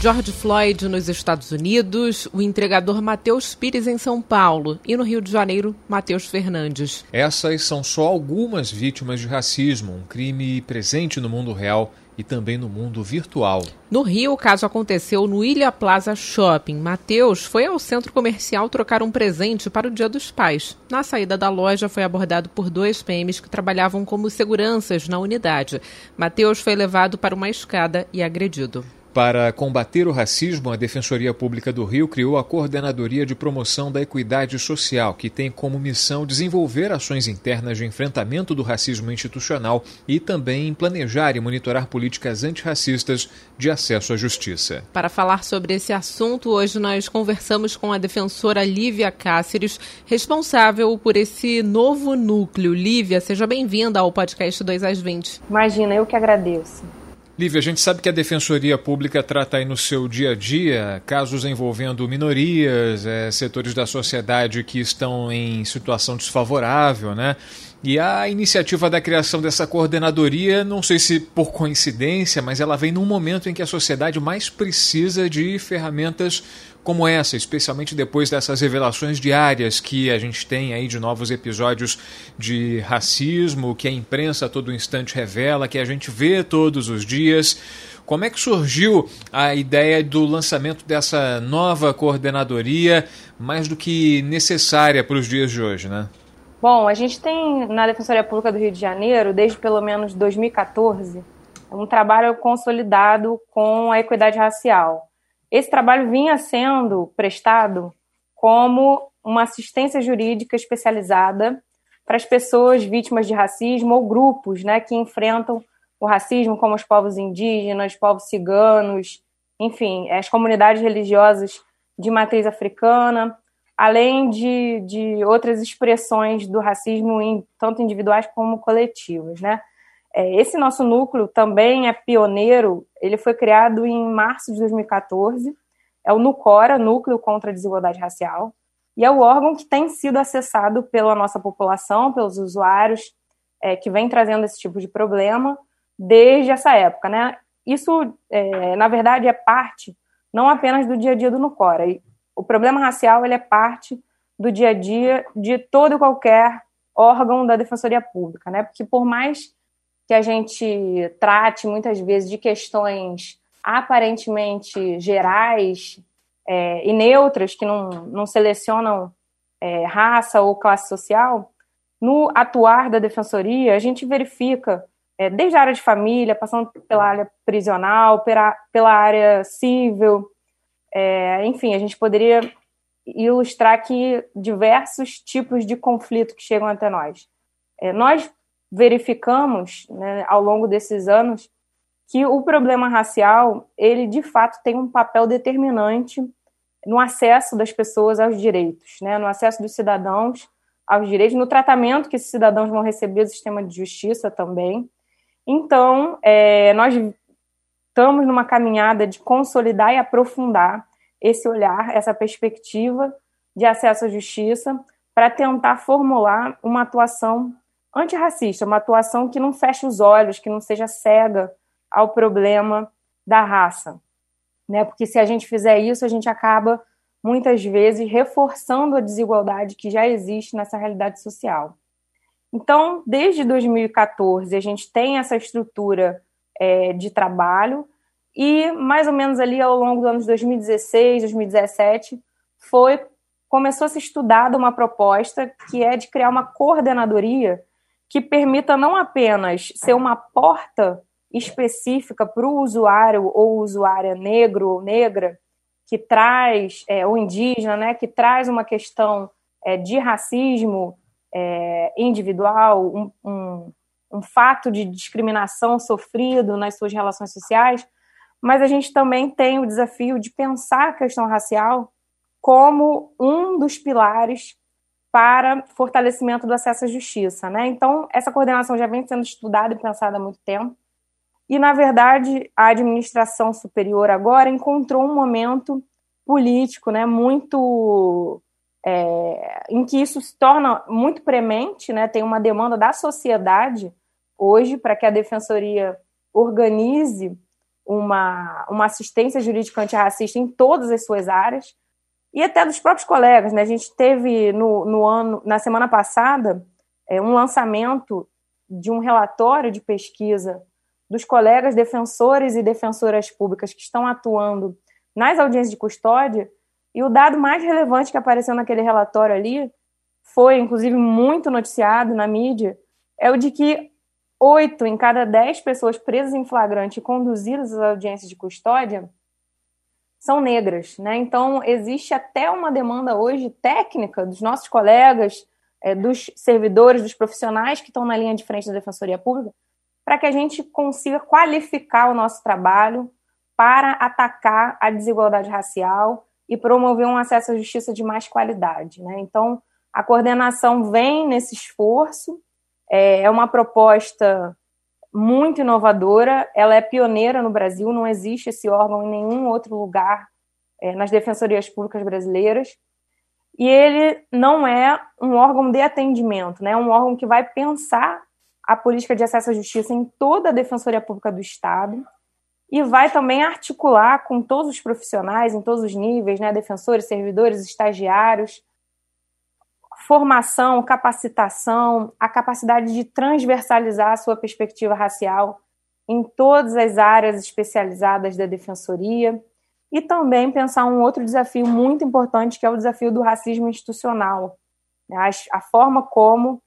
George Floyd nos Estados Unidos, o entregador Matheus Pires em São Paulo e no Rio de Janeiro, Matheus Fernandes. Essas são só algumas vítimas de racismo, um crime presente no mundo real e também no mundo virtual. No Rio, o caso aconteceu no Ilha Plaza Shopping. Matheus foi ao centro comercial trocar um presente para o Dia dos Pais. Na saída da loja, foi abordado por dois PMs que trabalhavam como seguranças na unidade. Matheus foi levado para uma escada e agredido. Para combater o racismo, a Defensoria Pública do Rio criou a Coordenadoria de Promoção da Equidade Social, que tem como missão desenvolver ações internas de enfrentamento do racismo institucional e também planejar e monitorar políticas antirracistas de acesso à justiça. Para falar sobre esse assunto, hoje nós conversamos com a defensora Lívia Cáceres, responsável por esse novo núcleo. Lívia, seja bem-vinda ao podcast 2 às 20. Imagina, eu que agradeço. Lívia, a gente sabe que a Defensoria Pública trata aí no seu dia a dia casos envolvendo minorias, é, setores da sociedade que estão em situação desfavorável, né? E a iniciativa da criação dessa coordenadoria, não sei se por coincidência, mas ela vem num momento em que a sociedade mais precisa de ferramentas como essa, especialmente depois dessas revelações diárias que a gente tem aí de novos episódios de racismo, que a imprensa a todo instante revela, que a gente vê todos os dias. Como é que surgiu a ideia do lançamento dessa nova coordenadoria, mais do que necessária para os dias de hoje, né? Bom, a gente tem na Defensoria Pública do Rio de Janeiro, desde pelo menos 2014, um trabalho consolidado com a equidade racial. Esse trabalho vinha sendo prestado como uma assistência jurídica especializada para as pessoas vítimas de racismo ou grupos né, que enfrentam o racismo, como os povos indígenas, povos ciganos, enfim, as comunidades religiosas de matriz africana, além de, de outras expressões do racismo, tanto individuais como coletivas. Né? É, esse nosso núcleo também é pioneiro, ele foi criado em março de 2014, é o NUCORA, Núcleo contra a Desigualdade Racial, e é o órgão que tem sido acessado pela nossa população, pelos usuários é, que vem trazendo esse tipo de problema desde essa época. Né? Isso, é, na verdade, é parte não apenas do dia a dia do NUCORA. O problema racial ele é parte do dia a dia de todo e qualquer órgão da Defensoria Pública, né? Porque por mais que a gente trate muitas vezes de questões aparentemente gerais é, e neutras, que não, não selecionam é, raça ou classe social, no atuar da defensoria, a gente verifica, é, desde a área de família, passando pela área prisional, pela, pela área civil, é, enfim, a gente poderia ilustrar aqui diversos tipos de conflito que chegam até nós. É, nós verificamos né, ao longo desses anos que o problema racial ele de fato tem um papel determinante no acesso das pessoas aos direitos, né, no acesso dos cidadãos aos direitos, no tratamento que esses cidadãos vão receber do sistema de justiça também. Então, é, nós estamos numa caminhada de consolidar e aprofundar esse olhar, essa perspectiva de acesso à justiça, para tentar formular uma atuação antirracista, uma atuação que não feche os olhos, que não seja cega ao problema da raça. Né? Porque se a gente fizer isso, a gente acaba muitas vezes reforçando a desigualdade que já existe nessa realidade social. Então, desde 2014, a gente tem essa estrutura é, de trabalho e mais ou menos ali ao longo dos anos 2016, 2017, foi começou a ser estudada uma proposta que é de criar uma coordenadoria que permita não apenas ser uma porta específica para o usuário ou usuária negro ou negra, que traz, é, ou indígena, né, que traz uma questão é, de racismo é, individual, um, um, um fato de discriminação sofrido nas suas relações sociais, mas a gente também tem o desafio de pensar a questão racial como um dos pilares para fortalecimento do acesso à justiça. Né? Então, essa coordenação já vem sendo estudada e pensada há muito tempo. E, na verdade, a administração superior agora encontrou um momento político né, muito. É, em que isso se torna muito premente, né, tem uma demanda da sociedade hoje para que a defensoria organize uma, uma assistência jurídica antirracista em todas as suas áreas e até dos próprios colegas. Né? A gente teve no, no ano, na semana passada, é, um lançamento de um relatório de pesquisa dos colegas defensores e defensoras públicas que estão atuando nas audiências de custódia, e o dado mais relevante que apareceu naquele relatório ali foi, inclusive, muito noticiado na mídia, é o de que oito em cada dez pessoas presas em flagrante e conduzidas às audiências de custódia são negras, né? Então existe até uma demanda hoje técnica dos nossos colegas, é, dos servidores, dos profissionais que estão na linha de frente da defensoria pública, para que a gente consiga qualificar o nosso trabalho para atacar a desigualdade racial e promover um acesso à justiça de mais qualidade, né? Então a coordenação vem nesse esforço, é, é uma proposta muito inovadora, ela é pioneira no Brasil, não existe esse órgão em nenhum outro lugar é, nas defensorias públicas brasileiras. E ele não é um órgão de atendimento, né? é um órgão que vai pensar a política de acesso à justiça em toda a defensoria pública do Estado e vai também articular com todos os profissionais, em todos os níveis, né? defensores, servidores, estagiários, formação, capacitação, a capacidade de transversalizar a sua perspectiva racial em todas as áreas especializadas da defensoria e também pensar um outro desafio muito importante que é o desafio do racismo institucional, a forma como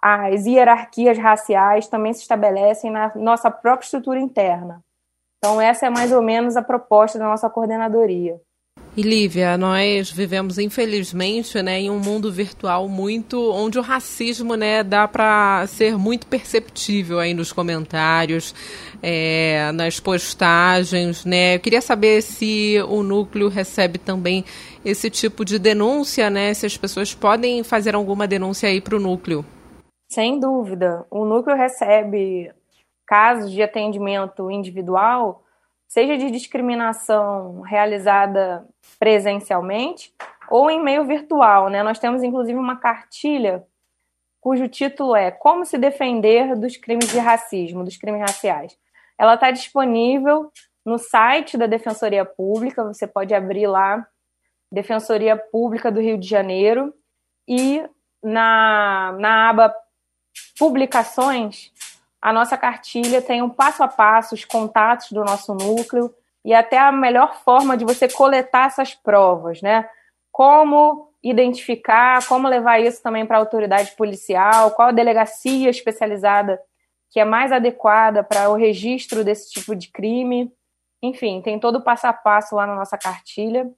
as hierarquias raciais também se estabelecem na nossa própria estrutura interna. Então essa é mais ou menos a proposta da nossa coordenadoria. E Lívia, nós vivemos infelizmente, né, em um mundo virtual muito onde o racismo, né, dá para ser muito perceptível aí nos comentários, é, nas postagens, né. Eu queria saber se o núcleo recebe também esse tipo de denúncia, né, se as pessoas podem fazer alguma denúncia aí para o núcleo. Sem dúvida, o núcleo recebe casos de atendimento individual seja de discriminação realizada presencialmente ou em meio virtual. Né? Nós temos, inclusive, uma cartilha cujo título é Como se defender dos crimes de racismo, dos crimes raciais. Ela está disponível no site da Defensoria Pública, você pode abrir lá, Defensoria Pública do Rio de Janeiro, e na, na aba Publicações, a nossa cartilha tem um passo a passo, os contatos do nosso núcleo e até a melhor forma de você coletar essas provas, né? Como identificar, como levar isso também para a autoridade policial, qual a delegacia especializada que é mais adequada para o registro desse tipo de crime. Enfim, tem todo o passo a passo lá na nossa cartilha.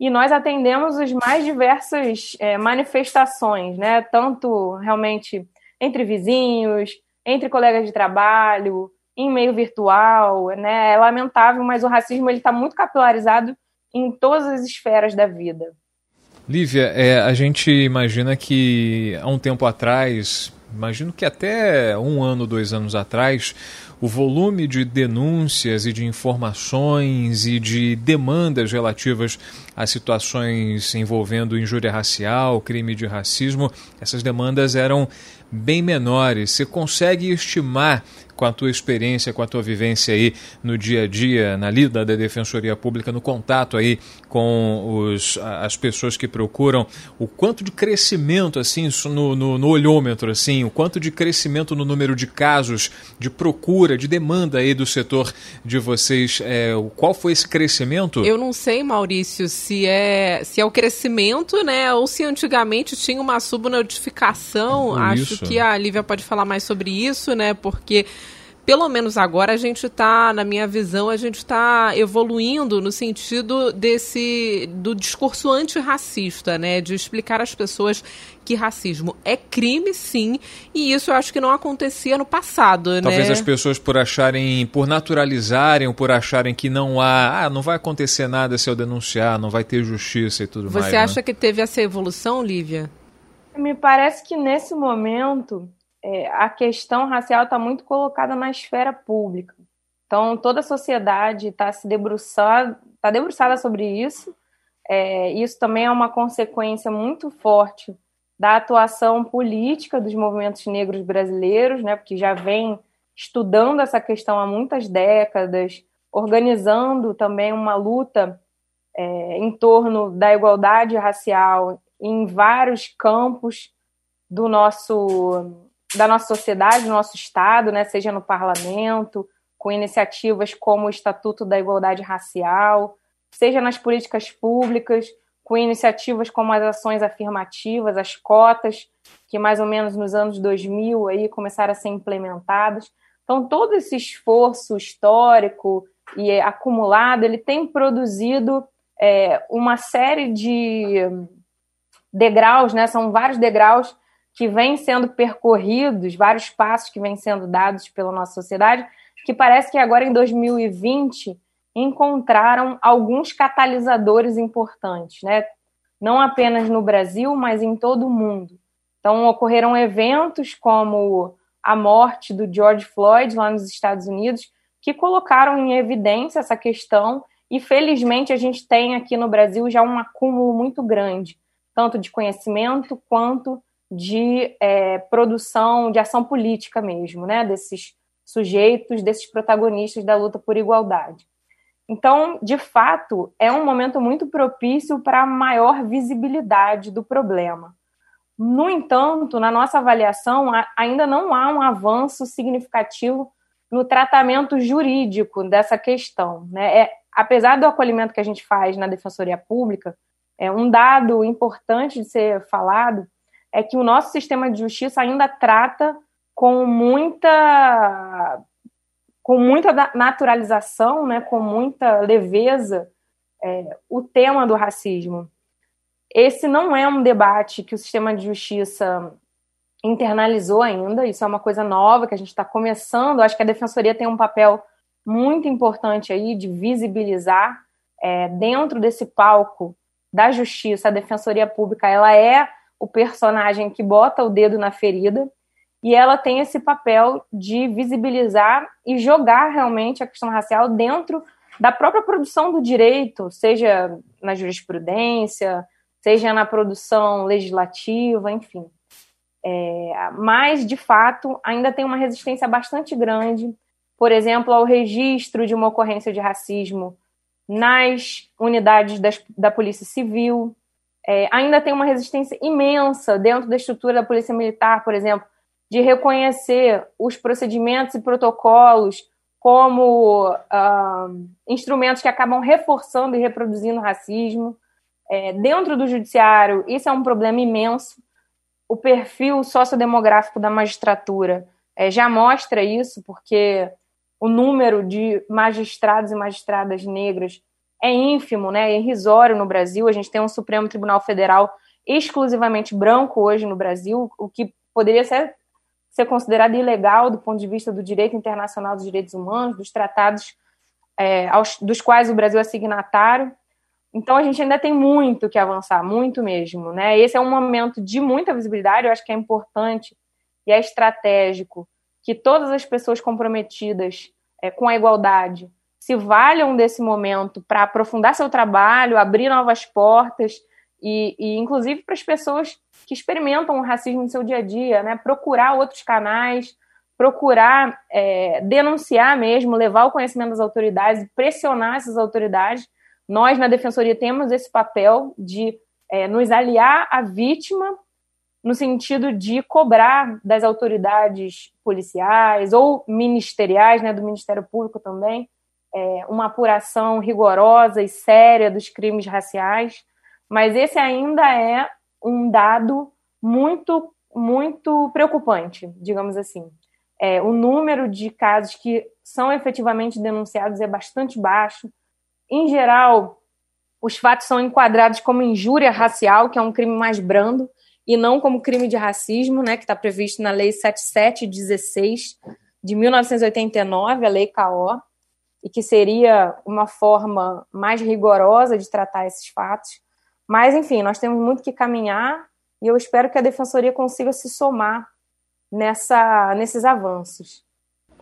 E nós atendemos as mais diversas é, manifestações, né? Tanto realmente entre vizinhos, entre colegas de trabalho, em meio virtual, né? É lamentável, mas o racismo ele está muito capilarizado em todas as esferas da vida. Lívia, é, a gente imagina que há um tempo atrás, imagino que até um ano, dois anos atrás, o volume de denúncias e de informações e de demandas relativas a situações envolvendo injúria racial, crime de racismo, essas demandas eram bem menores. Você consegue estimar com a tua experiência, com a tua vivência aí no dia a dia, na lida da Defensoria Pública, no contato aí com os, as pessoas que procuram, o quanto de crescimento, assim, no, no, no olhômetro, assim, o quanto de crescimento no número de casos, de procura, de demanda aí do setor de vocês, é, qual foi esse crescimento? Eu não sei, Maurício, se é, se é o crescimento, né, ou se antigamente tinha uma subnotificação, acho que a Lívia pode falar mais sobre isso, né, porque pelo menos agora a gente está, na minha visão, a gente está evoluindo no sentido desse do discurso antirracista, né? De explicar às pessoas que racismo é crime, sim, e isso eu acho que não acontecia no passado, Talvez né? as pessoas por acharem, por naturalizarem, ou por acharem que não há, ah, não vai acontecer nada se eu denunciar, não vai ter justiça e tudo Você mais. Você acha né? que teve essa evolução, Lívia? Me parece que nesse momento é, a questão racial está muito colocada na esfera pública. Então, toda a sociedade está se debruçada, tá debruçada sobre isso. É, isso também é uma consequência muito forte da atuação política dos movimentos negros brasileiros, né, porque já vem estudando essa questão há muitas décadas, organizando também uma luta é, em torno da igualdade racial em vários campos do nosso da nossa sociedade, do nosso estado, né, seja no parlamento, com iniciativas como o Estatuto da Igualdade Racial, seja nas políticas públicas, com iniciativas como as ações afirmativas, as cotas, que mais ou menos nos anos 2000 aí começaram a ser implementadas. Então, todo esse esforço histórico e acumulado, ele tem produzido é, uma série de degraus, né? São vários degraus que vêm sendo percorridos, vários passos que vêm sendo dados pela nossa sociedade, que parece que agora em 2020 encontraram alguns catalisadores importantes, né? Não apenas no Brasil, mas em todo o mundo. Então ocorreram eventos como a morte do George Floyd lá nos Estados Unidos, que colocaram em evidência essa questão e felizmente a gente tem aqui no Brasil já um acúmulo muito grande, tanto de conhecimento quanto de é, produção, de ação política mesmo, né? Desses sujeitos, desses protagonistas da luta por igualdade. Então, de fato, é um momento muito propício para maior visibilidade do problema. No entanto, na nossa avaliação, ainda não há um avanço significativo no tratamento jurídico dessa questão. Né? É, apesar do acolhimento que a gente faz na Defensoria Pública, é um dado importante de ser falado é que o nosso sistema de justiça ainda trata com muita com muita naturalização, né, com muita leveza, é, o tema do racismo. Esse não é um debate que o sistema de justiça internalizou ainda, isso é uma coisa nova que a gente está começando. Acho que a defensoria tem um papel muito importante aí de visibilizar é, dentro desse palco da justiça, a defensoria pública, ela é o personagem que bota o dedo na ferida e ela tem esse papel de visibilizar e jogar realmente a questão racial dentro da própria produção do direito, seja na jurisprudência, seja na produção legislativa, enfim. É, mas, de fato, ainda tem uma resistência bastante grande, por exemplo, ao registro de uma ocorrência de racismo nas unidades das, da Polícia Civil. É, ainda tem uma resistência imensa dentro da estrutura da Polícia Militar, por exemplo, de reconhecer os procedimentos e protocolos como uh, instrumentos que acabam reforçando e reproduzindo racismo. É, dentro do judiciário, isso é um problema imenso. O perfil sociodemográfico da magistratura é, já mostra isso, porque o número de magistrados e magistradas negras é ínfimo, né, é irrisório no Brasil. A gente tem um Supremo Tribunal Federal exclusivamente branco hoje no Brasil, o que poderia ser ser considerada ilegal do ponto de vista do direito internacional dos direitos humanos, dos tratados é, aos, dos quais o Brasil é signatário. Então a gente ainda tem muito que avançar, muito mesmo. Né? Esse é um momento de muita visibilidade, eu acho que é importante e é estratégico que todas as pessoas comprometidas é, com a igualdade se valham desse momento para aprofundar seu trabalho, abrir novas portas e, e inclusive para as pessoas que experimentam o racismo no seu dia a dia, né? Procurar outros canais, procurar é, denunciar mesmo, levar o conhecimento das autoridades, pressionar essas autoridades. Nós, na Defensoria, temos esse papel de é, nos aliar à vítima no sentido de cobrar das autoridades policiais ou ministeriais, né, do Ministério Público também, é, uma apuração rigorosa e séria dos crimes raciais mas esse ainda é um dado muito, muito preocupante, digamos assim. É, o número de casos que são efetivamente denunciados é bastante baixo. Em geral, os fatos são enquadrados como injúria racial, que é um crime mais brando, e não como crime de racismo, né, que está previsto na Lei 7716 de 1989, a Lei KO, e que seria uma forma mais rigorosa de tratar esses fatos. Mas, enfim, nós temos muito que caminhar e eu espero que a defensoria consiga se somar nessa, nesses avanços.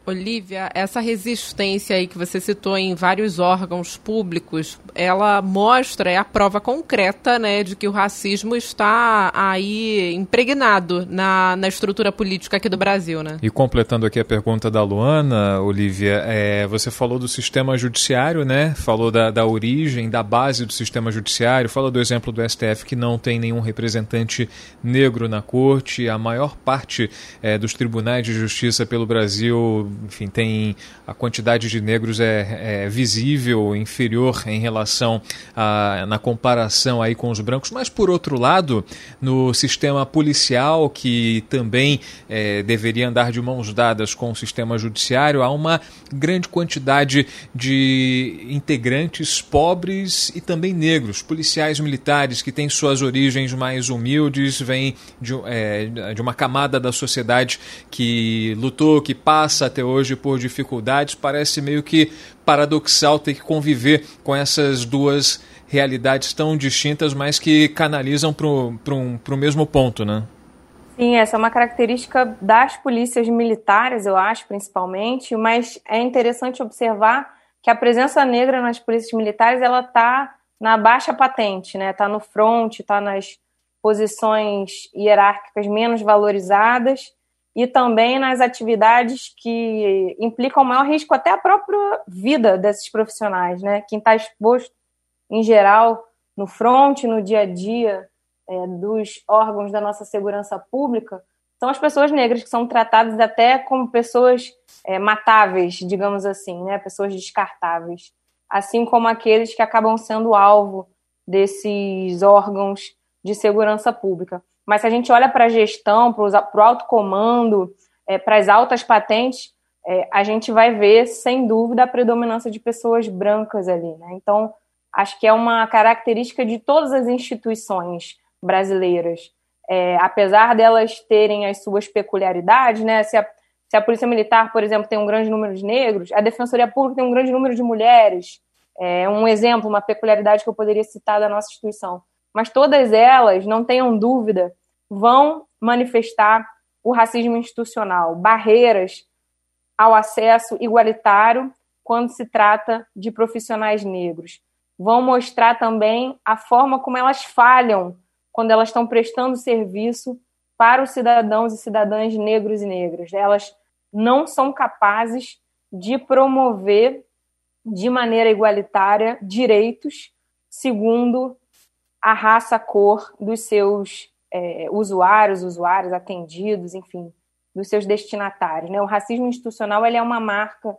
Olivia, essa resistência aí que você citou em vários órgãos públicos, ela mostra, é a prova concreta, né, de que o racismo está aí impregnado na, na estrutura política aqui do Brasil, né? E completando aqui a pergunta da Luana, Olivia, é, você falou do sistema judiciário, né? Falou da, da origem, da base do sistema judiciário, falou do exemplo do STF que não tem nenhum representante negro na corte, a maior parte é, dos tribunais de justiça pelo Brasil enfim, tem a quantidade de negros é, é visível, inferior em relação a, na comparação aí com os brancos, mas por outro lado, no sistema policial, que também é, deveria andar de mãos dadas com o sistema judiciário, há uma grande quantidade de integrantes pobres e também negros, policiais militares que têm suas origens mais humildes, vêm de, é, de uma camada da sociedade que lutou, que passa até hoje por dificuldades, parece meio que paradoxal ter que conviver com essas duas realidades tão distintas, mas que canalizam para o mesmo ponto, né? Sim, essa é uma característica das polícias militares, eu acho, principalmente, mas é interessante observar que a presença negra nas polícias militares ela está na baixa patente, né? Está no front, está nas posições hierárquicas menos valorizadas e também nas atividades que implicam maior risco até a própria vida desses profissionais, né? Quem está exposto, em geral, no front, no dia a dia é, dos órgãos da nossa segurança pública, são as pessoas negras que são tratadas até como pessoas é, matáveis, digamos assim, né? Pessoas descartáveis, assim como aqueles que acabam sendo alvo desses órgãos de segurança pública. Mas se a gente olha para a gestão, para o alto comando, é, para as altas patentes, é, a gente vai ver, sem dúvida, a predominância de pessoas brancas ali. Né? Então, acho que é uma característica de todas as instituições brasileiras. É, apesar delas terem as suas peculiaridades, né? se, a, se a Polícia Militar, por exemplo, tem um grande número de negros, a Defensoria Pública tem um grande número de mulheres. É um exemplo, uma peculiaridade que eu poderia citar da nossa instituição mas todas elas, não tenham dúvida, vão manifestar o racismo institucional, barreiras ao acesso igualitário quando se trata de profissionais negros. Vão mostrar também a forma como elas falham quando elas estão prestando serviço para os cidadãos e cidadãs negros e negras. Elas não são capazes de promover de maneira igualitária direitos segundo a raça, a cor dos seus é, usuários, usuários, atendidos, enfim, dos seus destinatários. Né? O racismo institucional ele é uma marca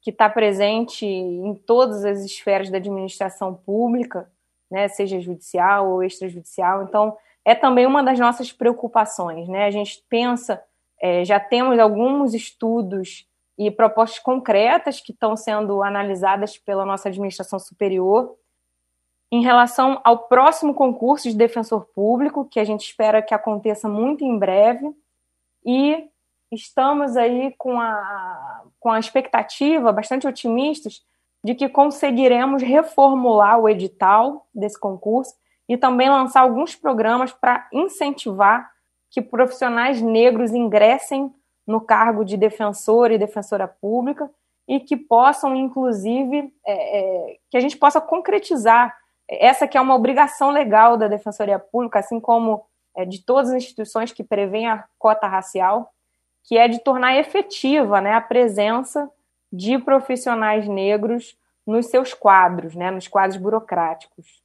que está presente em todas as esferas da administração pública, né? seja judicial ou extrajudicial. Então, é também uma das nossas preocupações. Né? A gente pensa, é, já temos alguns estudos e propostas concretas que estão sendo analisadas pela nossa administração superior em relação ao próximo concurso de defensor público, que a gente espera que aconteça muito em breve, e estamos aí com a, com a expectativa, bastante otimistas, de que conseguiremos reformular o edital desse concurso e também lançar alguns programas para incentivar que profissionais negros ingressem no cargo de defensor e defensora pública e que possam, inclusive, é, é, que a gente possa concretizar essa que é uma obrigação legal da Defensoria Pública, assim como é, de todas as instituições que prevêem a cota racial, que é de tornar efetiva né, a presença de profissionais negros nos seus quadros, né, nos quadros burocráticos.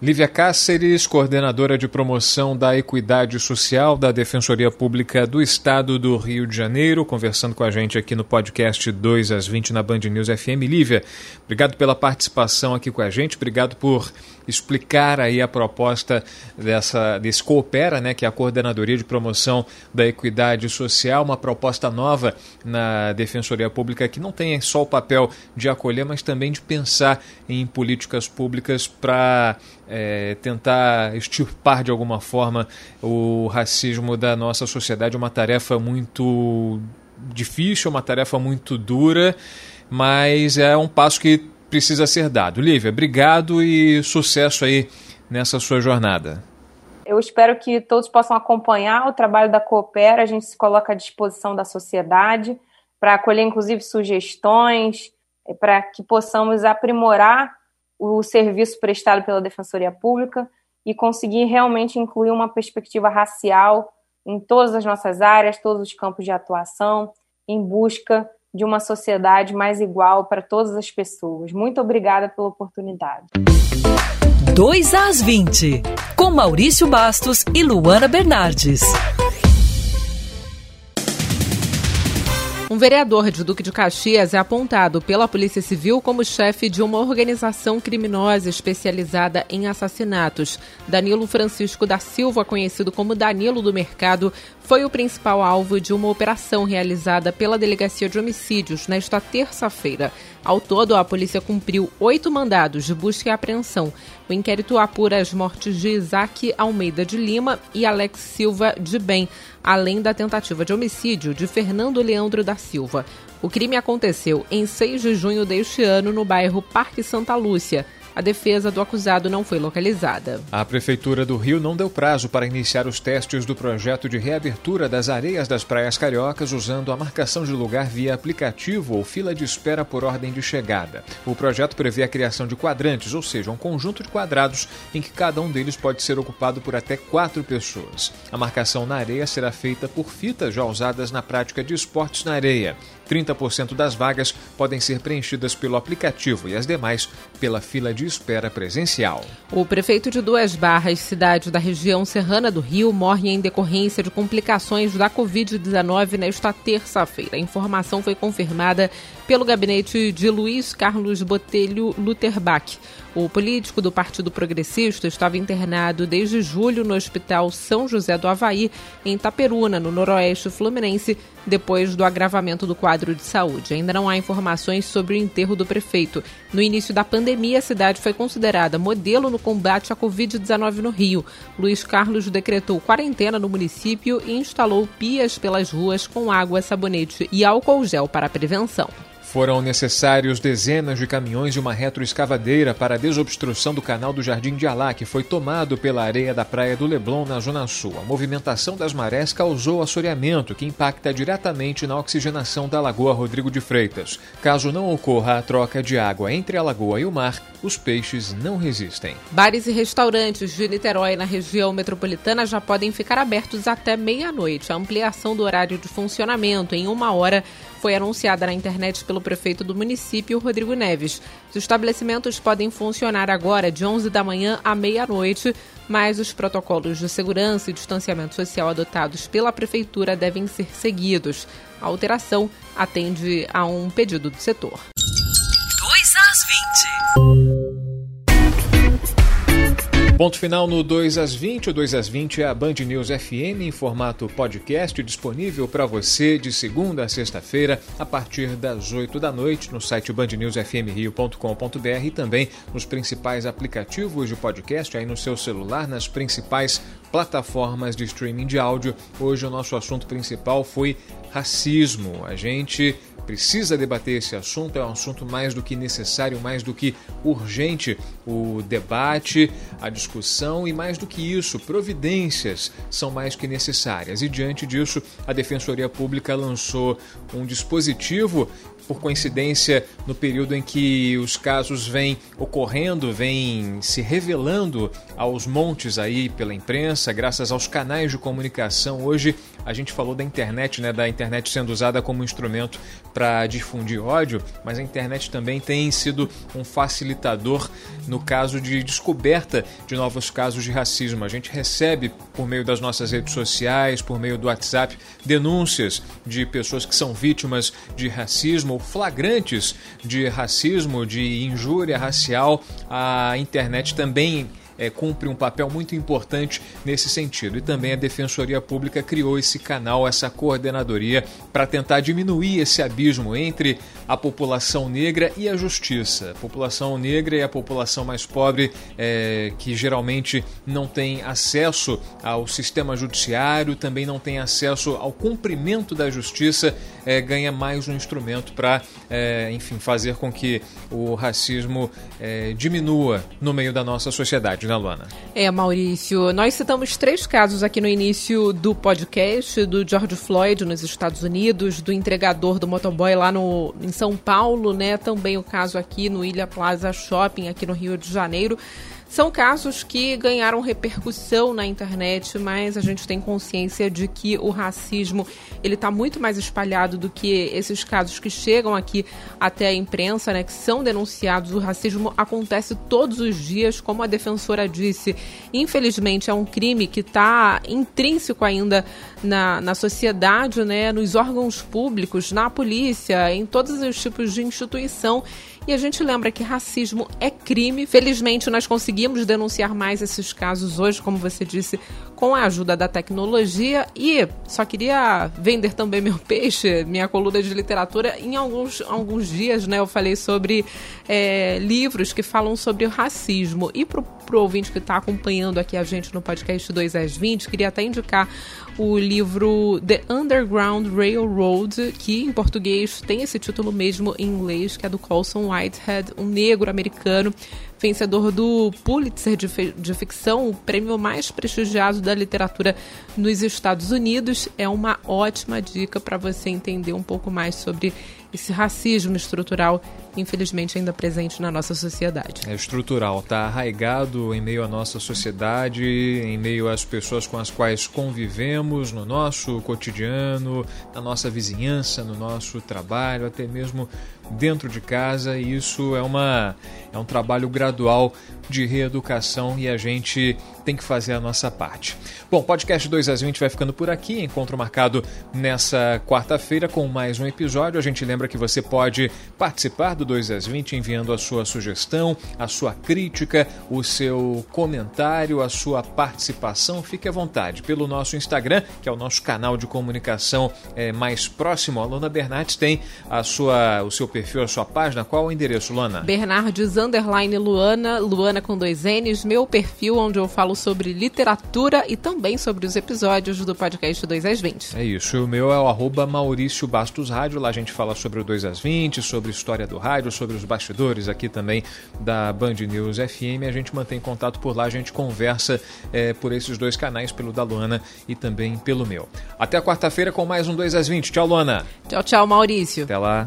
Lívia Cáceres, coordenadora de promoção da equidade social da Defensoria Pública do Estado do Rio de Janeiro, conversando com a gente aqui no podcast 2 às 20 na Band News FM. Lívia, obrigado pela participação aqui com a gente, obrigado por explicar aí a proposta dessa, desse Coopera, né, que é a Coordenadoria de Promoção da Equidade Social, uma proposta nova na Defensoria Pública que não tem só o papel de acolher, mas também de pensar em políticas públicas para é, tentar extirpar de alguma forma o racismo da nossa sociedade. Uma tarefa muito difícil, uma tarefa muito dura, mas é um passo que precisa ser dado. Lívia, obrigado e sucesso aí nessa sua jornada. Eu espero que todos possam acompanhar o trabalho da Coopera. A gente se coloca à disposição da sociedade para acolher, inclusive, sugestões, eh, para que possamos aprimorar o serviço prestado pela Defensoria Pública e conseguir realmente incluir uma perspectiva racial em todas as nossas áreas, todos os campos de atuação, em busca de uma sociedade mais igual para todas as pessoas. Muito obrigada pela oportunidade. 2 às 20, com Maurício Bastos e Luana Bernardes. Um vereador de Duque de Caxias é apontado pela Polícia Civil como chefe de uma organização criminosa especializada em assassinatos. Danilo Francisco da Silva, conhecido como Danilo do Mercado, foi o principal alvo de uma operação realizada pela Delegacia de Homicídios nesta terça-feira. Ao todo, a polícia cumpriu oito mandados de busca e apreensão. O inquérito apura as mortes de Isaac Almeida de Lima e Alex Silva de Bem, além da tentativa de homicídio de Fernando Leandro da Silva. O crime aconteceu em 6 de junho deste ano no bairro Parque Santa Lúcia. A defesa do acusado não foi localizada. A Prefeitura do Rio não deu prazo para iniciar os testes do projeto de reabertura das areias das praias cariocas usando a marcação de lugar via aplicativo ou fila de espera por ordem de chegada. O projeto prevê a criação de quadrantes, ou seja, um conjunto de quadrados em que cada um deles pode ser ocupado por até quatro pessoas. A marcação na areia será feita por fitas já usadas na prática de esportes na areia. 30% das vagas podem ser preenchidas pelo aplicativo e as demais pela fila de espera presencial. O prefeito de Duas Barras, cidade da região serrana do Rio, morre em decorrência de complicações da Covid-19 nesta terça-feira. A informação foi confirmada pelo gabinete de Luiz Carlos Botelho Luterbach. O político do Partido Progressista estava internado desde julho no Hospital São José do Havaí, em Itaperuna, no noroeste fluminense, depois do agravamento do quadro de saúde. Ainda não há informações sobre o enterro do prefeito. No início da pandemia, a cidade foi considerada modelo no combate à Covid-19 no Rio. Luiz Carlos decretou quarentena no município e instalou pias pelas ruas com água, sabonete e álcool gel para prevenção. Foram necessários dezenas de caminhões e uma retroescavadeira para a desobstrução do canal do Jardim de Alá, que foi tomado pela areia da praia do Leblon, na Zona Sul. A movimentação das marés causou assoreamento, que impacta diretamente na oxigenação da Lagoa Rodrigo de Freitas. Caso não ocorra a troca de água entre a lagoa e o mar, os peixes não resistem. Bares e restaurantes de Niterói, na região metropolitana, já podem ficar abertos até meia-noite. A ampliação do horário de funcionamento em uma hora foi anunciada na internet pelo prefeito do município, Rodrigo Neves. Os estabelecimentos podem funcionar agora de 11 da manhã à meia-noite, mas os protocolos de segurança e distanciamento social adotados pela prefeitura devem ser seguidos. A alteração atende a um pedido do setor. 2 às 20. Ponto final no 2 às 20. O 2 às 20 é a Band News FM em formato podcast, disponível para você de segunda a sexta-feira, a partir das 8 da noite, no site bandnewsfmrio.com.br e também nos principais aplicativos de podcast, aí no seu celular, nas principais plataformas de streaming de áudio. Hoje o nosso assunto principal foi racismo. A gente precisa debater esse assunto, é um assunto mais do que necessário, mais do que urgente. O debate, a discussão e, mais do que isso, providências são mais que necessárias. E diante disso, a Defensoria Pública lançou um dispositivo por coincidência, no período em que os casos vêm ocorrendo, vêm se revelando aos montes aí pela imprensa, graças aos canais de comunicação. Hoje a gente falou da internet, né, da internet sendo usada como instrumento para difundir ódio, mas a internet também tem sido um facilitador no caso de descoberta de novos casos de racismo. A gente recebe por meio das nossas redes sociais, por meio do WhatsApp, denúncias de pessoas que são vítimas de racismo flagrantes de racismo, de injúria racial. A internet também é, cumpre um papel muito importante nesse sentido. E também a Defensoria Pública criou esse canal, essa coordenadoria, para tentar diminuir esse abismo entre a população negra e a justiça. A população negra e a população mais pobre, é, que geralmente não tem acesso ao sistema judiciário, também não tem acesso ao cumprimento da justiça, é, ganha mais um instrumento para, é, enfim, fazer com que o racismo é, diminua no meio da nossa sociedade. Luana? É, Maurício. Nós citamos três casos aqui no início do podcast: do George Floyd nos Estados Unidos, do entregador do motoboy lá no, em São Paulo, né? Também o caso aqui no Ilha Plaza Shopping, aqui no Rio de Janeiro. São casos que ganharam repercussão na internet, mas a gente tem consciência de que o racismo ele está muito mais espalhado do que esses casos que chegam aqui até a imprensa, né, que são denunciados. O racismo acontece todos os dias, como a defensora disse. Infelizmente, é um crime que está intrínseco ainda na, na sociedade, né, nos órgãos públicos, na polícia, em todos os tipos de instituição. E a gente lembra que racismo é crime. Felizmente, nós conseguimos denunciar mais esses casos hoje, como você disse, com a ajuda da tecnologia. E só queria vender também meu peixe, minha coluna de literatura. Em alguns, alguns dias, né, eu falei sobre é, livros que falam sobre o racismo. E para o ouvinte que está acompanhando aqui a gente no podcast 2 às 20, queria até indicar o livro The Underground Railroad, que em português tem esse título mesmo em inglês, que é do Colson Whitehead, um negro americano, vencedor do Pulitzer de, de ficção, o prêmio mais prestigiado da literatura nos Estados Unidos. É uma ótima dica para você entender um pouco mais sobre esse racismo estrutural, infelizmente ainda presente na nossa sociedade. É estrutural, está arraigado em meio à nossa sociedade, em meio às pessoas com as quais convivemos no nosso cotidiano, na nossa vizinhança, no nosso trabalho, até mesmo dentro de casa. E isso é, uma, é um trabalho gradual de reeducação e a gente tem que fazer a nossa parte. Bom, podcast 2 às 20 vai ficando por aqui. Encontro marcado nessa quarta-feira com mais um episódio. A gente lembra que você pode participar do 2 às 20 enviando a sua sugestão, a sua crítica, o seu comentário, a sua participação. Fique à vontade pelo nosso Instagram, que é o nosso canal de comunicação é, mais próximo. A Luna Bernardes tem a sua, o seu perfil, a sua página. Qual o endereço, Luana? Bernardes Underline Luana, Com dois N's, meu perfil onde eu falo sobre literatura e também sobre os episódios do podcast 2 às 20. É isso, o meu é o arroba Maurício Bastos Rádio, lá a gente fala sobre o 2 às 20, sobre história do rádio, sobre os bastidores aqui também da Band News FM, a gente mantém contato por lá, a gente conversa é, por esses dois canais, pelo da Luana e também pelo meu. Até quarta-feira com mais um 2 às 20. Tchau, Luana. Tchau, tchau, Maurício. Até lá.